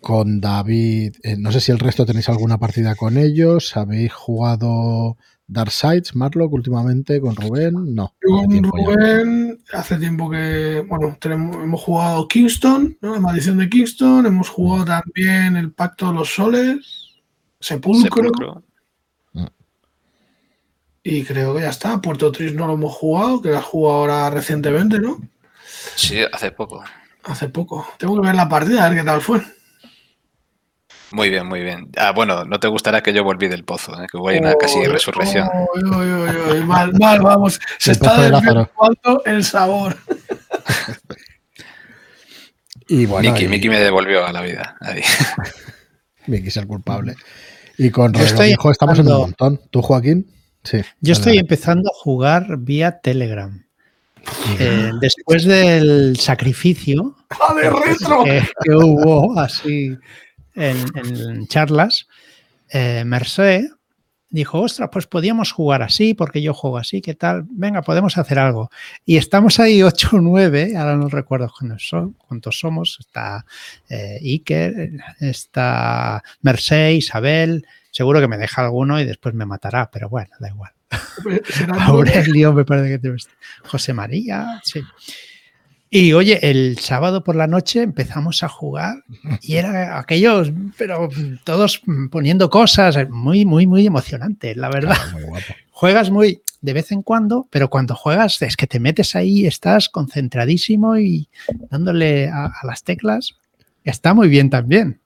Con David, eh, no sé si el resto tenéis alguna partida con ellos. ¿Habéis jugado Dark Sides, Marlock, últimamente con Rubén? No. Con Rubén, hace tiempo que, bueno, tenemos, hemos jugado Kingston, ¿no? la maldición de Kingston. Hemos jugado también el Pacto de los Soles, Sepulcro. Y creo que ya está. Puerto Tris no lo hemos jugado, que lo has jugado ahora recientemente, ¿no? Sí, hace poco. Hace poco. Tengo que ver la partida, a ver qué tal fue. Muy bien, muy bien. Ah, bueno, no te gustará que yo volví del pozo, ¿eh? que voy a una casi resurrección. mal, mal, vamos. Se está desvirtuando el sabor. y bueno, Miki, me devolvió a la vida. Miki es el culpable. Y con Rodrigo estamos en un montón. ¿Tú, Joaquín? Yo estoy empezando a jugar vía Telegram. Eh, después del sacrificio ¡Ah, que, hubo así en, charlas, eh, Merced dijo, ostras, pues podíamos jugar así, porque yo juego así, ¿qué tal? Venga, podemos hacer algo. Y estamos ahí 8 o 9, ahora no recuerdo cuántos somos, está eh, Iker, está Merced, Isabel, Seguro que me deja alguno y después me matará, pero bueno, da igual. Aurelio, me parece que te José María, sí. Y oye, el sábado por la noche empezamos a jugar y era aquellos, pero todos poniendo cosas, muy, muy, muy emocionante, la verdad. Juegas muy de vez en cuando, pero cuando juegas es que te metes ahí, estás concentradísimo y dándole a las teclas. Está muy bien también.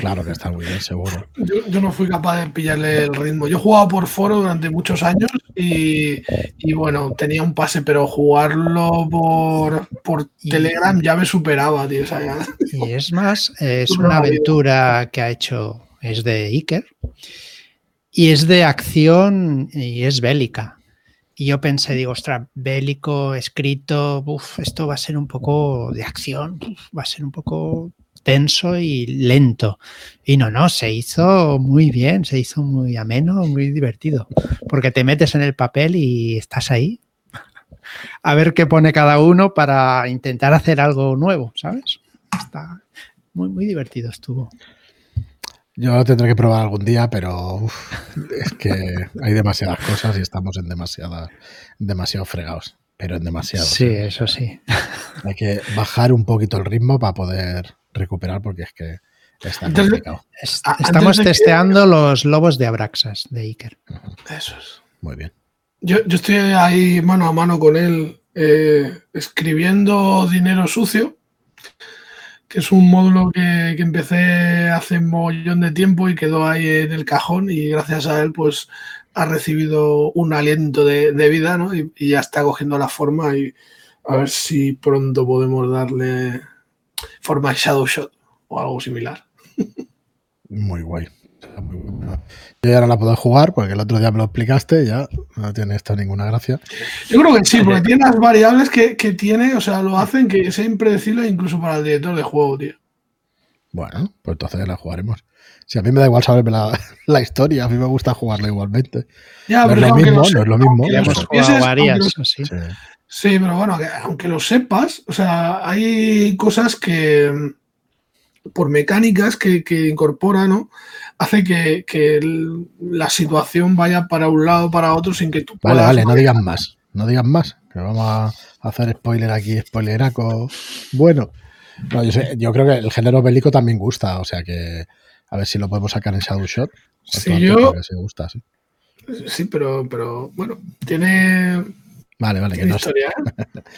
Claro que está muy bien, seguro. Yo, no fui capaz de pillarle el ritmo. Yo jugaba por foro durante muchos años y, bueno, tenía un pase, pero jugarlo por, por Telegram ya me superaba, tío. Y es más, es una aventura que ha hecho, es de Iker y es de acción y es bélica. Y yo pensé, digo, ostras, bélico, escrito, esto va a ser un poco de acción, va a ser un poco tenso y lento. Y no, no, se hizo muy bien, se hizo muy ameno, muy divertido, porque te metes en el papel y estás ahí a ver qué pone cada uno para intentar hacer algo nuevo, ¿sabes? Está muy, muy divertido estuvo. Yo lo tendré que probar algún día, pero es que hay demasiadas cosas y estamos en demasiada, demasiado fregados. pero en demasiado. Sí, eso sí. Hay que bajar un poquito el ritmo para poder recuperar porque es que está complicado. Es- Ah, Estamos que- testeando los lobos de Abraxas de Iker. Eso es. Muy bien. Yo, yo estoy ahí mano a mano con él eh, escribiendo Dinero Sucio, que es un módulo que, que empecé hace un montón de tiempo y quedó ahí en el cajón y gracias a él pues ha recibido un aliento de, de vida ¿no? y, y ya está cogiendo la forma y a ver si pronto podemos darle forma de Shadow Shot o algo similar. Muy guay. Yo ya no la puedo jugar porque el otro día me lo explicaste ya no tiene esto ninguna gracia. Yo creo que sí, porque tiene las variables que, que tiene, o sea, lo hacen que sea impredecible incluso para el director de juego, tío. Bueno, pues entonces la jugaremos. Si a mí me da igual saberme la, la historia, a mí me gusta jugarla igualmente. Ya, No es lo mismo, no es lo mismo. Sí. Sí, pero bueno, que aunque lo sepas, o sea, hay cosas que por mecánicas que, que incorpora, ¿no? Hace que, que el- la situación vaya para un lado o para otro sin que tú Vale, puedas- vale, no digan más. No digan más. Que vamos a hacer spoiler aquí, spoileraco. Bueno, no, yo, sé- yo creo que el género bélico también gusta, o sea que a ver si lo podemos sacar en Shadow Shot. Sí, yo- antes, gusta, sí. Sí, pero, pero bueno, tiene, Vale, vale, que no historia. ¿eh?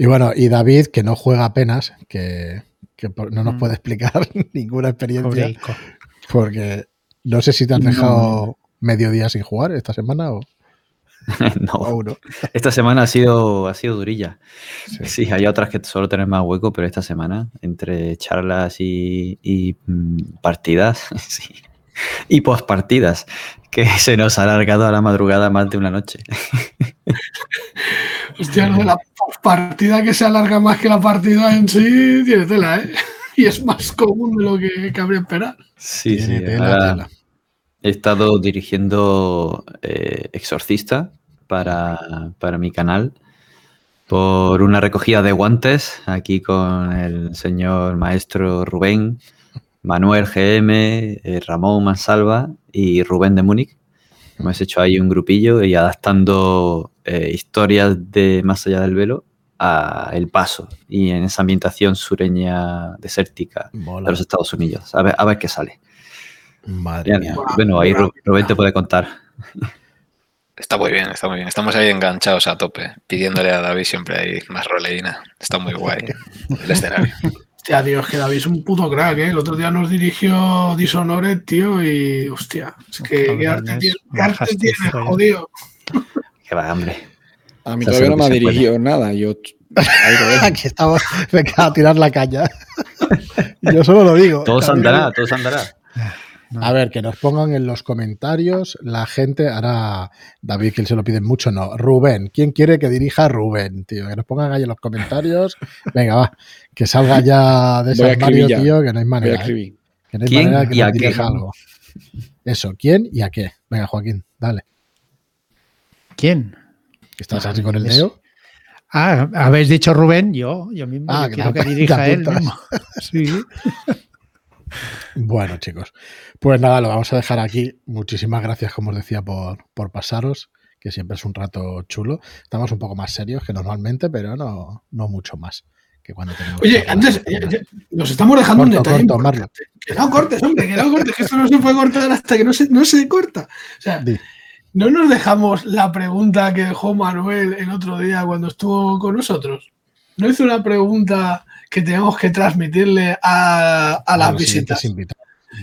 Y bueno, y David, que no juega apenas, que, que no nos Mm. puede explicar ninguna experiencia, porque no sé si te has No. dejado medio día sin jugar esta semana o, o no, uno. esta semana ha sido, ha sido durilla. Sí. Sí, hay otras que solo tenés más hueco, pero esta semana, entre charlas y, y, mm, partidas, sí. Y postpartidas, que se nos ha alargado a la madrugada más de una noche. Hostia, lo de la partida que se alarga más que la partida en sí, tiene tela, ¿eh? Y es más común de lo que cabría esperar. Sí, Tiene sí. tela, tela. He estado dirigiendo eh, Exorcista para, para mi canal por una recogida de guantes aquí con el señor maestro Rubén, Manuel GM, eh, Ramón Mansalva y Rubén de Múnich. Hemos hecho ahí un grupillo y adaptando eh, historias de Más allá del velo a El Paso y en esa ambientación sureña desértica de los Estados Unidos. A ver, a ver qué sale. Madre Ya, mía. bueno, ahí Ru- Rubén te puede contar. Está muy bien, está muy bien. Estamos ahí enganchados a tope, pidiéndole a David siempre ahí más roleína. Está muy guay el escenario. Hostia, tío, es que David es un puto crack, ¿eh? El otro día nos dirigió Dishonored, tío, y hostia, es que qué arte tiene, qué jodido. Que va, hombre. A mí todavía no me ha puede. dirigido nada. Yo. Aquí estamos, venga a tirar la caña. Yo solo lo digo. Todo se andará, todo se andará. A ver, que nos pongan en los comentarios la gente, ahora David que se lo piden mucho, no, Rubén, ¿quién quiere que dirija a Rubén, tío? Que nos pongan ahí en los comentarios, venga, va, que salga ya de ese armario, ya. tío, que no hay Voy a manera, ¿eh? que no hay ¿Quién manera que y nos a qué? algo. Eso, ¿quién y a qué? Venga, Joaquín, dale, ¿Quién? estás así con el dedo. Ah, habéis dicho Rubén, yo, yo mismo. Ah, yo que quiero te- que dirija él mismo. Sí. Bueno, chicos, pues nada, lo vamos a dejar aquí. Muchísimas gracias, como os decía, por, por pasaros, que siempre es un rato chulo. Estamos un poco más serios que normalmente, pero no, no mucho más que cuando. Oye, antes, eh, eh, nos estamos dejando un detalle. corto, importante. Que no cortes, hombre, que no cortes, que esto no se puede cortar hasta que no se, no se corta. O sea, Di. no nos dejamos la pregunta que dejó Manuel el otro día cuando estuvo con nosotros. No hizo una pregunta que tenemos que transmitirle a, a las visitas. y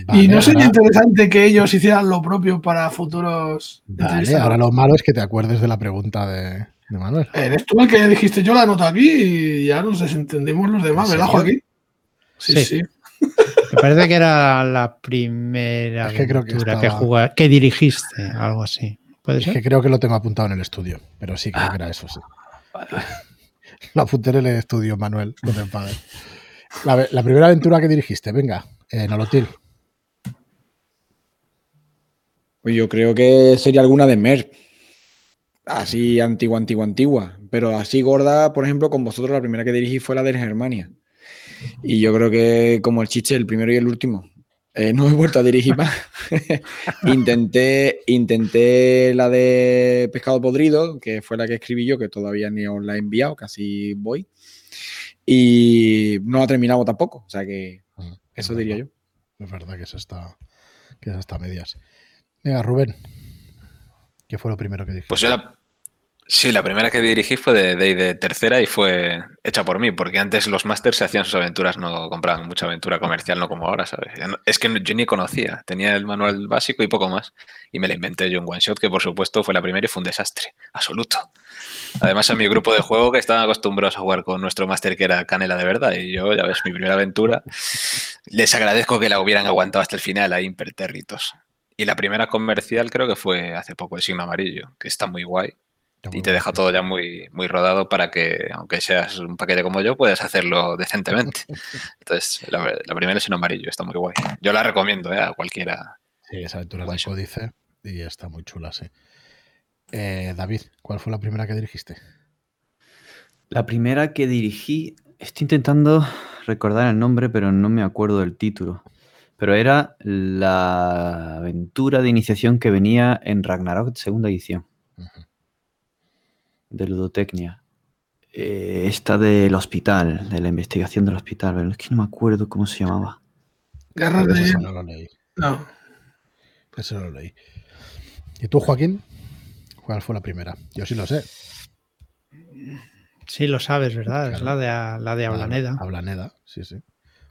Vale, no sería ahora- interesante que ellos hicieran lo propio para futuros Vale, ahora lo malo es que te acuerdes de la pregunta de, de Manuel. Eres tú el que dijiste yo la anoto aquí y ya nos desentendimos los demás, ¿En ¿verdad? Joaquín? Sí, Sí. sí. Me parece que era la primera Es que creo que estaba- que dirigiste, algo así. ¿Puede Es ser? que creo que lo tengo apuntado en el estudio, pero sí creo que era eso, sí. Lo apunté en el estudio, Manuel, no te. La, primera aventura que dirigiste, venga, en Olotil. Pues yo creo que sería alguna de Merck. Así antigua, antigua, antigua. Pero así gorda, por ejemplo, con vosotros la primera que dirigí fue la de Germania. Y yo creo que como el chiste, el primero y el último. Eh, no he vuelto a dirigir más. intenté, intenté la de Pescado Podrido, que fue la que escribí yo, que todavía ni os la he enviado, casi voy. Y no ha terminado tampoco. O sea que Mm, eso es diría verdad. yo. Es verdad que eso está, que eso está a medias. Venga, Rubén. ¿Qué fue lo primero que dijiste? Pues yo la, sí, la primera que dirigí fue de de tercera y fue hecha por mí, porque antes los masters se hacían sus aventuras, no compraban mucha aventura comercial, no como ahora, ¿sabes? Es que yo ni conocía, tenía el manual básico y poco más, y me la inventé yo en One Shot, que por supuesto fue la primera y fue un desastre, absoluto. Además, a mi grupo de juego que estaban acostumbrados a jugar con nuestro máster que era Canela de verdad, y yo, ya ves, mi primera aventura, les agradezco que la hubieran aguantado hasta el final ahí impertérritos. Y la primera comercial creo que fue hace poco, el signo amarillo, que está muy guay y te deja todo ya muy, muy rodado para que, aunque seas un paquete como yo, puedas hacerlo decentemente. Entonces, la, la primera es en amarillo, está muy guay. Yo la recomiendo ¿eh? a cualquiera. Sí, esa aventura de códice y está muy chula, sí. Eh, David, ¿cuál fue la primera que dirigiste? La primera que dirigí, estoy intentando recordar el nombre, pero no me acuerdo del título. Pero era la aventura de iniciación que venía en Ragnarok segunda edición Ujú. De ludotecnia. Eh, esta del hospital, de la investigación del hospital, pero es que no me acuerdo cómo se llamaba. Ese de... sí no lo leí. No. Ese no lo leí. ¿Y tú, Joaquín? ¿Cuál fue la primera? Yo sí lo sé. Sí, lo sabes, ¿verdad? Es la de, la de Ablaneda. Ablaneda, sí, sí.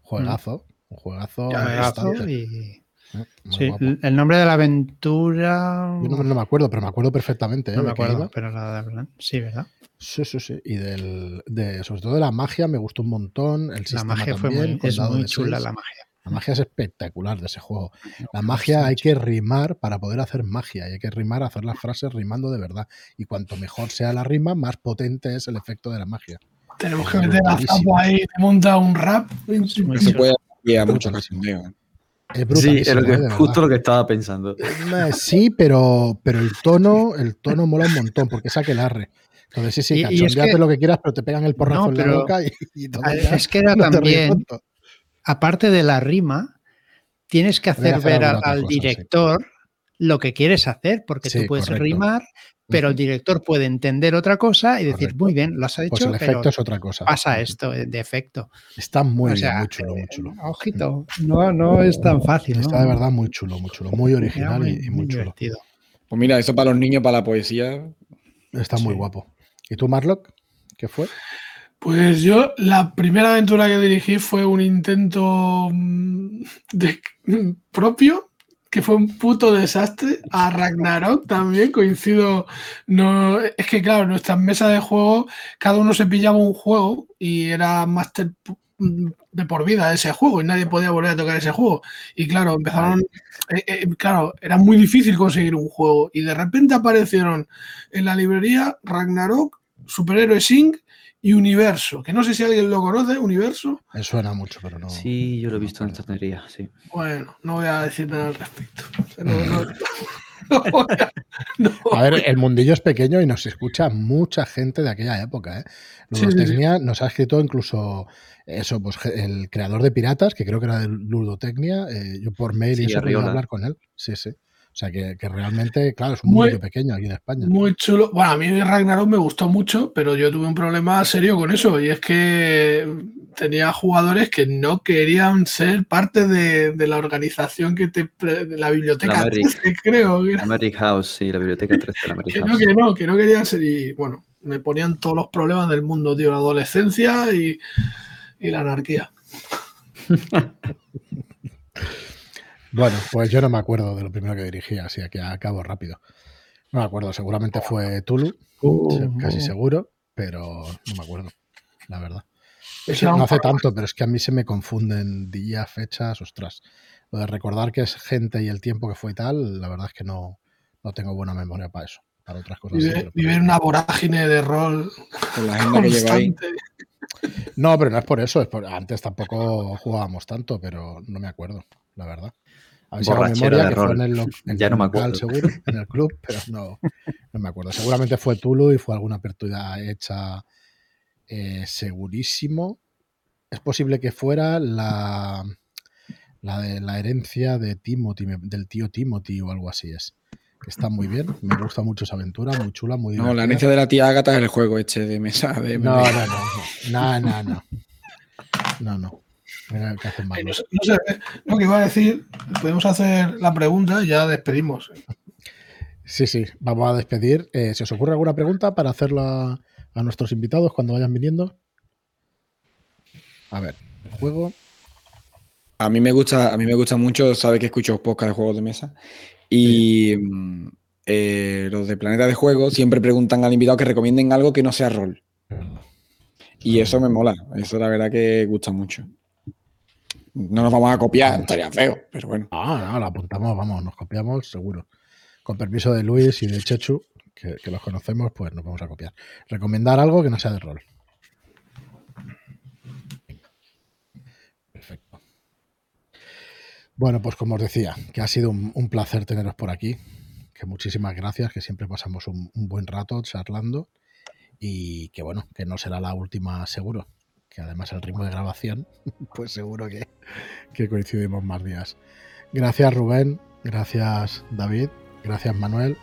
Juegazo. Un juegazo. Juegazo y- ¿eh? Sí, guapo. el nombre de la aventura. Yo no, no me acuerdo, pero me acuerdo perfectamente. ¿eh? no me de qué acuerdo, pero la de. Sí, ¿verdad? Sí, sí, sí. Y del, de, sobre todo de la magia me gustó un montón. El La sistema magia fue también, muy, es chula la magia. La magia es espectacular de ese juego. La Me magia hay que rimar para poder hacer magia y hay que rimar, hacer las frases rimando de verdad. Y cuanto mejor sea la rima, más potente es el efecto de la magia. Tenemos que meter a. Zapo ahí, te monta un rap. Se puede mucho. Sí, es lo que- ¿eh? De justo lo que estaba pensando. Sí, pero, pero el tono, el tono mola un montón, porque es aquelarre. Entonces, sí, sí, es cachondeate que- lo que quieras, pero te pegan el porrazo No, en la boca y, y todo Es que era no también, aparte de la rima, tienes que hacer hacer ver al, sí. director lo que quieres hacer, porque Sí, tú puedes correcto. rimar, pero el director puede entender otra cosa y decir, Correcto. muy bien, lo has hecho, Pues el pero efecto es otra cosa. pasa esto eh, de efecto. Está muy O bien, sea, muy chulo, muy chulo. Ojito, no, no es tan fácil. Está ¿no? de verdad muy chulo, muy chulo, muy original muy, y, muy chulo. divertido. Pues mira, eso para los niños, para la poesía. Está muy guapo. ¿Y tú, Marlock? ¿Qué fue? Pues yo, la primera aventura que dirigí fue un intento mm, de, propio, que fue un puto desastre. A Ragnarok también coincido. No, es que, claro, nuestras mesas de juego, cada uno se pillaba un juego y era mm, de por vida ese juego y nadie podía volver a tocar ese juego. Y claro, empezaron. eh, eh, claro, era muy difícil conseguir un juego y de repente aparecieron en la librería Ragnarok, Superhéroe Inc. y Universo, que no sé si alguien lo conoce, Universo. Me suena mucho, pero no. Sí, yo lo he no visto en estantería, sí. Bueno, no voy a decir nada al respecto. No, no- no voy a- no A ver, el mundillo es pequeño y nos escucha mucha gente de aquella época. ¿eh? Sí, nos ha escrito incluso eso, pues el creador de Piratas, que creo que era de Ludotecnia, eh, yo por mail y eso podía hablar con él. Sí, sí. O sea que, que realmente, claro, es un Muy- mundillo pequeño aquí en España. Muy chulo. Bueno, a mí Ragnarok me gustó mucho, pero yo tuve un problema serio con eso. Y es que tenía jugadores que no querían ser parte de, de la organización que te. de la biblioteca La Merrick. 13, creo. Americ House, sí, la biblioteca 13 de la Que no, que no, que no querían ser. Y bueno, me ponían todos los problemas del mundo, tío, la adolescencia y, y la anarquía. Bueno, pues yo no me acuerdo de lo primero que dirigí, así que acabo rápido. No me acuerdo, seguramente fue Tulu, Uh, casi seguro, pero no me acuerdo, la verdad. No hace tanto, pero es que a mí se me confunden días, fechas, ostras. Lo de recordar que es gente y el tiempo que fue y tal, la verdad es que no, no tengo buena memoria para eso. Para otras cosas. en una vorágine de rol Con la agenda que. No, pero no es por eso. Es por... Antes tampoco jugábamos tanto, pero no me acuerdo, la verdad. A ver si hago memoria que fue en el, en Ya no me local, acuerdo. seguro, en el club, pero no, no me acuerdo. Seguramente fue Tulu y fue alguna apertura hecha eh, segurísimo. Es posible que fuera la, La de la herencia de Timothy, del tío Timothy o algo así es. Está muy bien, me gusta mucho esa aventura, muy chula, muy No, la herencia de la tía Agatha es el juego este de mesa. De no, no, no, no, no, no. No, no. Mira que hacen mal. No, sé, lo que iba a decir, podemos hacer la pregunta y ya despedimos. Sí, sí, vamos a despedir. Eh, ¿Se os ocurre alguna pregunta para hacerla a nuestros invitados cuando vayan viniendo? A ver, el juego. A mí me gusta, a mí me gusta mucho, sabe que escucho podcast de juegos de mesa. Y mm, eh, los de Planeta de Juego siempre preguntan al invitado que recomienden algo que no sea rol. Y eso me mola, eso la verdad que gusta mucho. No nos vamos a copiar, estaría feo, pero bueno. Ah, no, lo apuntamos, vamos, nos copiamos seguro. Con permiso de Luis y de Chechu, que, que los conocemos, pues nos vamos a copiar. Recomendar algo que no sea de rol. Bueno, pues como os decía, que ha sido un, placer teneros por aquí, que muchísimas gracias, que siempre pasamos un, buen rato charlando y que bueno, que no será la última seguro, que además el ritmo de grabación, pues seguro que, que coincidimos más días. Gracias Rubén, gracias David, gracias Manuel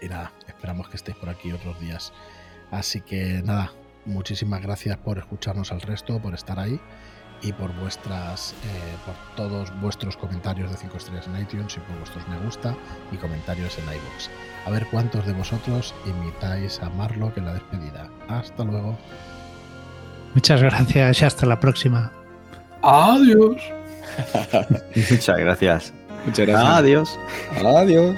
y nada, esperamos que estéis por aquí otros días. Así que nada, muchísimas gracias por escucharnos al resto, por estar ahí y por vuestras eh, por todos vuestros comentarios de 5 estrellas en iTunes y por vuestros me gusta y comentarios en iVoox. A ver cuántos de vosotros imitáis a Marlock en la despedida. Hasta luego. Muchas gracias y hasta la próxima. Adiós. Muchas gracias. Muchas gracias. Adiós. Adiós.